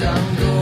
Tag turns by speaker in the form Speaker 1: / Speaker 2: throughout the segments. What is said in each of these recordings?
Speaker 1: 想多。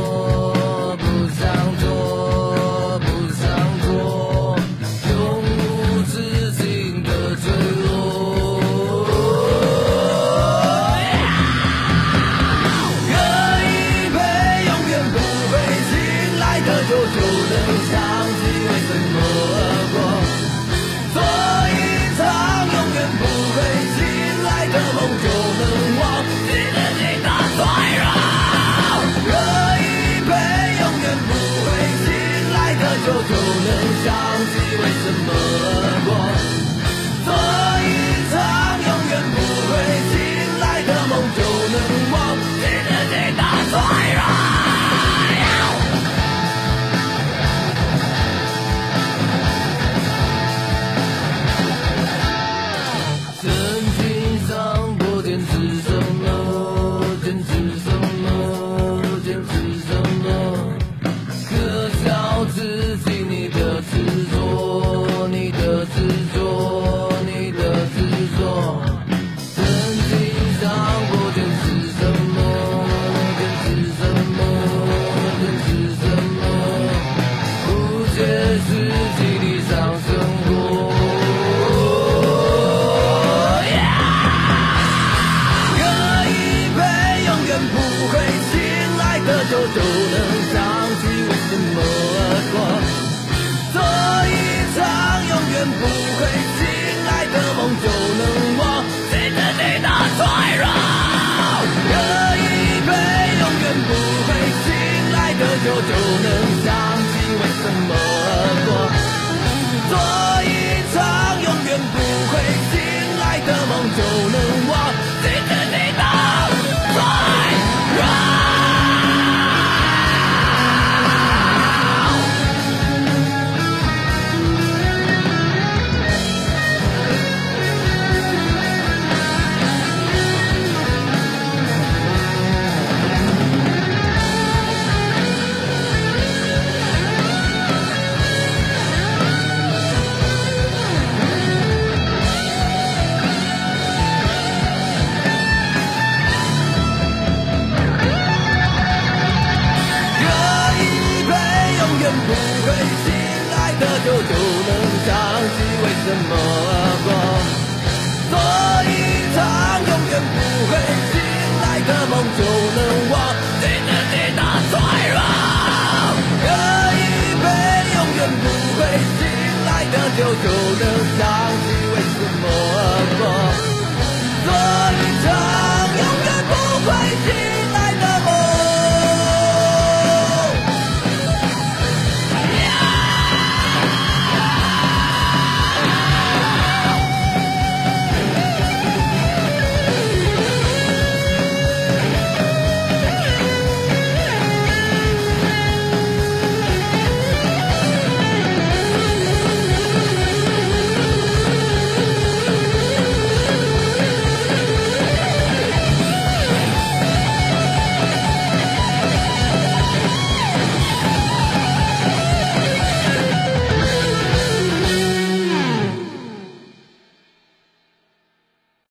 Speaker 1: 就能想起为什么。的酒就能想起为什么过，做一场永远不会醒来的梦。